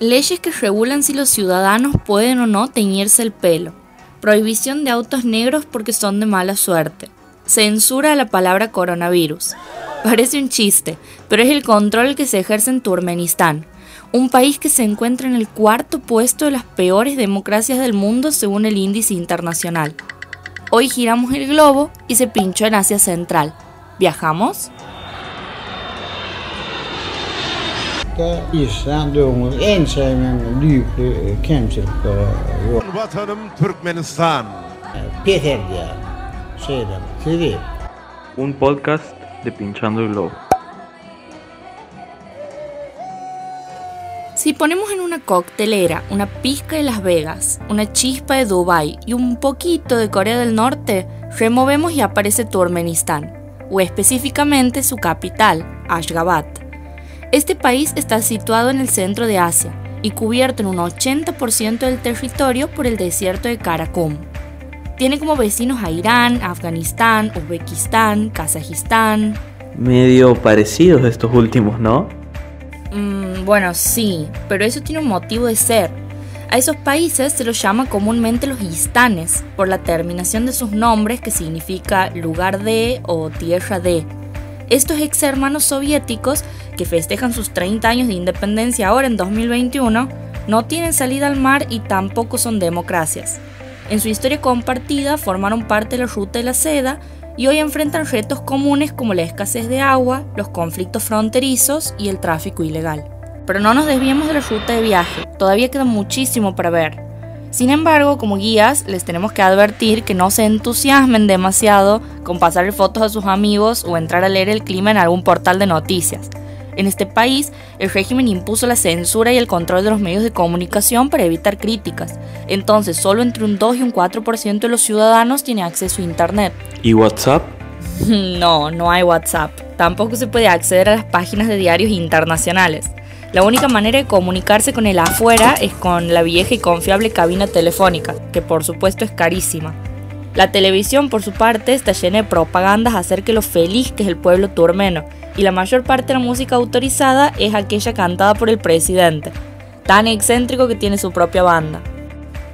Leyes que regulan si los ciudadanos pueden o no teñirse el pelo. Prohibición de autos negros porque son de mala suerte. Censura a la palabra coronavirus. Parece un chiste, pero es el control que se ejerce en Turkmenistán, un país que se encuentra en el cuarto puesto de las peores democracias del mundo según el índice internacional. Hoy giramos el globo y se pinchó en Asia Central. ¿Viajamos? Un podcast de Pinchando el Globo. Si ponemos en una coctelera una pizca de Las Vegas, una chispa de Dubai y un poquito de Corea del Norte, removemos y aparece Turkmenistán, o específicamente su capital, Ashgabat. Este país está situado en el centro de Asia y cubierto en un 80% del territorio por el desierto de Karakum. Tiene como vecinos a Irán, Afganistán, Uzbekistán, Kazajistán. Medio parecidos estos últimos, ¿no? Mm, bueno, sí, pero eso tiene un motivo de ser. A esos países se los llama comúnmente los istanes, por la terminación de sus nombres que significa lugar de o tierra de. Estos ex hermanos soviéticos, que festejan sus 30 años de independencia ahora en 2021, no tienen salida al mar y tampoco son democracias. En su historia compartida formaron parte de la ruta de la seda y hoy enfrentan retos comunes como la escasez de agua, los conflictos fronterizos y el tráfico ilegal. Pero no nos desviemos de la ruta de viaje, todavía queda muchísimo para ver. Sin embargo, como guías, les tenemos que advertir que no se entusiasmen demasiado con pasar fotos a sus amigos o entrar a leer el clima en algún portal de noticias. En este país, el régimen impuso la censura y el control de los medios de comunicación para evitar críticas. Entonces, solo entre un 2 y un 4% de los ciudadanos tiene acceso a Internet. ¿Y WhatsApp? No, no hay WhatsApp. Tampoco se puede acceder a las páginas de diarios internacionales. La única manera de comunicarse con el afuera es con la vieja y confiable cabina telefónica, que por supuesto es carísima. La televisión, por su parte, está llena de propagandas acerca de lo feliz que es el pueblo turmeno, y la mayor parte de la música autorizada es aquella cantada por el presidente, tan excéntrico que tiene su propia banda.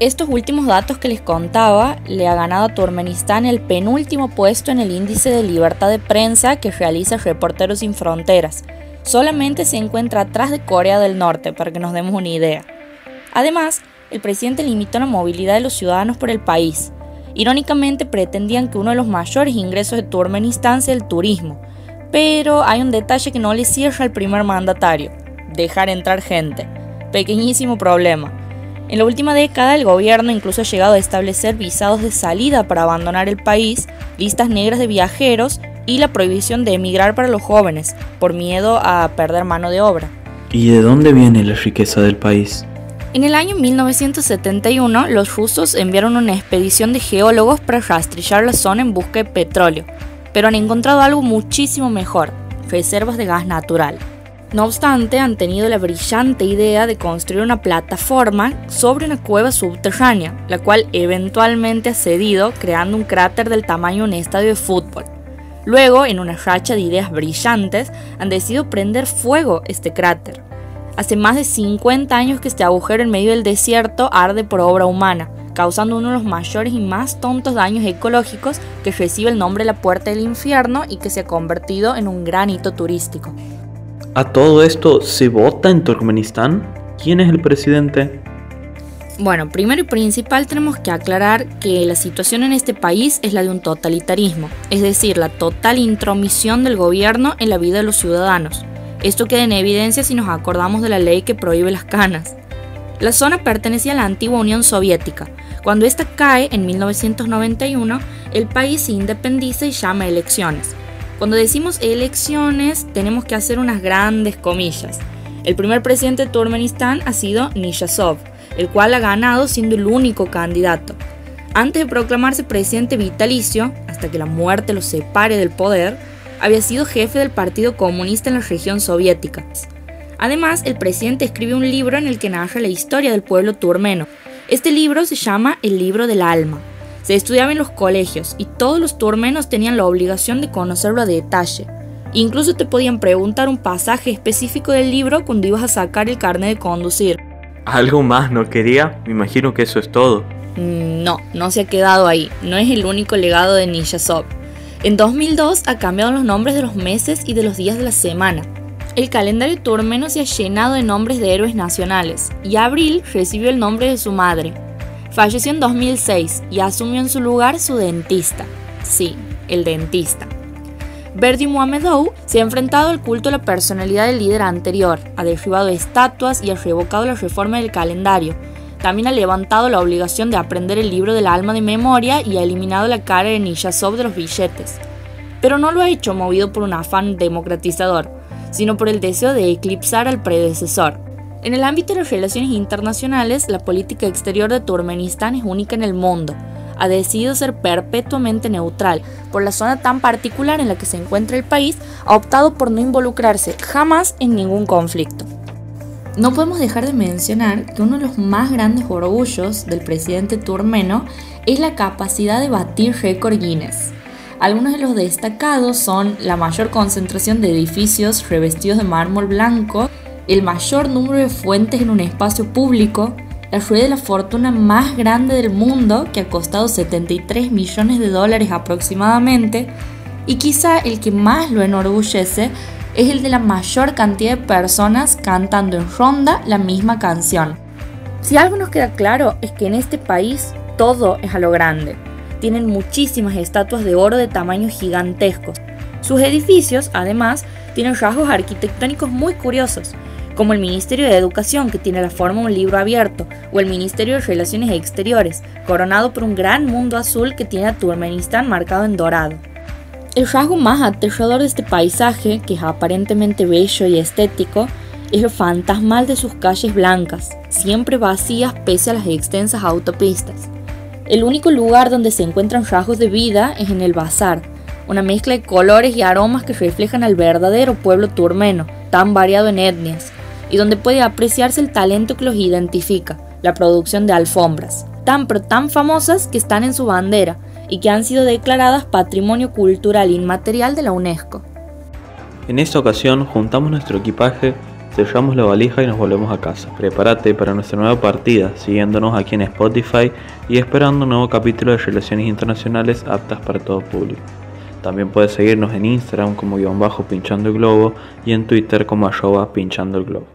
Estos últimos datos que les contaba le ha ganado a Turkmenistán el penúltimo puesto en el índice de libertad de prensa que realiza Reporteros Sin Fronteras. Solamente se encuentra atrás de Corea del Norte, para que nos demos una idea. Además, el presidente limitó la movilidad de los ciudadanos por el país, Irónicamente pretendían que uno de los mayores ingresos de Turkmenistán sea el turismo, pero hay un detalle que no le cierra al primer mandatario, dejar entrar gente. Pequeñísimo problema. En la última década el gobierno incluso ha llegado a establecer visados de salida para abandonar el país, listas negras de viajeros y la prohibición de emigrar para los jóvenes, por miedo a perder mano de obra. ¿Y de dónde viene la riqueza del país? En el año 1971, los rusos enviaron una expedición de geólogos para rastrillar la zona en busca de petróleo, pero han encontrado algo muchísimo mejor, reservas de gas natural. No obstante, han tenido la brillante idea de construir una plataforma sobre una cueva subterránea, la cual eventualmente ha cedido, creando un cráter del tamaño de un estadio de fútbol. Luego, en una racha de ideas brillantes, han decidido prender fuego este cráter. Hace más de 50 años que este agujero en medio del desierto arde por obra humana, causando uno de los mayores y más tontos daños ecológicos que recibe el nombre de la Puerta del Infierno y que se ha convertido en un gran hito turístico. ¿A todo esto se vota en Turkmenistán? ¿Quién es el presidente? Bueno, primero y principal tenemos que aclarar que la situación en este país es la de un totalitarismo, es decir, la total intromisión del gobierno en la vida de los ciudadanos. Esto queda en evidencia si nos acordamos de la ley que prohíbe las canas. La zona pertenecía a la antigua Unión Soviética. Cuando esta cae en 1991, el país se independiza y llama elecciones. Cuando decimos elecciones, tenemos que hacer unas grandes comillas. El primer presidente de Turkmenistán ha sido Niyazov, el cual ha ganado siendo el único candidato. Antes de proclamarse presidente vitalicio, hasta que la muerte lo separe del poder, había sido jefe del Partido Comunista en la región soviética. Además, el presidente escribe un libro en el que narra la historia del pueblo turmeno. Este libro se llama El libro del alma. Se estudiaba en los colegios y todos los turmenos tenían la obligación de conocerlo a detalle. Incluso te podían preguntar un pasaje específico del libro cuando ibas a sacar el carnet de conducir. ¿Algo más no quería? Me imagino que eso es todo. Mm, no, no se ha quedado ahí. No es el único legado de Niyazov. En 2002 ha cambiado los nombres de los meses y de los días de la semana. El calendario turmeno se ha llenado de nombres de héroes nacionales y Abril recibió el nombre de su madre. Falleció en 2006 y asumió en su lugar su dentista. Sí, el dentista. Verdi Muhamedou se ha enfrentado al culto a la personalidad del líder anterior, ha derribado estatuas y ha revocado la reforma del calendario. También ha levantado la obligación de aprender el libro del alma de memoria y ha eliminado la cara de Niyazov de los billetes. Pero no lo ha hecho movido por un afán democratizador, sino por el deseo de eclipsar al predecesor. En el ámbito de las relaciones internacionales, la política exterior de Turkmenistán es única en el mundo ha decidido ser perpetuamente neutral. Por la zona tan particular en la que se encuentra el país, ha optado por no involucrarse jamás en ningún conflicto. No podemos dejar de mencionar que uno de los más grandes orgullos del presidente turmeno es la capacidad de batir récord Guinness. Algunos de los destacados son la mayor concentración de edificios revestidos de mármol blanco, el mayor número de fuentes en un espacio público, la rueda de la fortuna más grande del mundo, que ha costado 73 millones de dólares aproximadamente, y quizá el que más lo enorgullece es el de la mayor cantidad de personas cantando en ronda la misma canción. Si algo nos queda claro es que en este país todo es a lo grande. Tienen muchísimas estatuas de oro de tamaños gigantescos. Sus edificios, además, tienen rasgos arquitectónicos muy curiosos, como el Ministerio de Educación, que tiene la forma de un libro abierto, o el Ministerio de Relaciones Exteriores, coronado por un gran mundo azul que tiene a Turkmenistán marcado en dorado. El rasgo más aterrador de este paisaje, que es aparentemente bello y estético, es lo fantasmal de sus calles blancas, siempre vacías pese a las extensas autopistas. El único lugar donde se encuentran rasgos de vida es en el bazar, una mezcla de colores y aromas que reflejan al verdadero pueblo turmeno, tan variado en etnias, y donde puede apreciarse el talento que los identifica, la producción de alfombras, tan pero tan famosas que están en su bandera y que han sido declaradas Patrimonio Cultural Inmaterial de la UNESCO. En esta ocasión juntamos nuestro equipaje, cerramos la valija y nos volvemos a casa. Prepárate para nuestra nueva partida, siguiéndonos aquí en Spotify y esperando un nuevo capítulo de Relaciones Internacionales aptas para todo público. También puedes seguirnos en Instagram como guion bajo pinchando el globo y en Twitter como arroba pinchando el globo.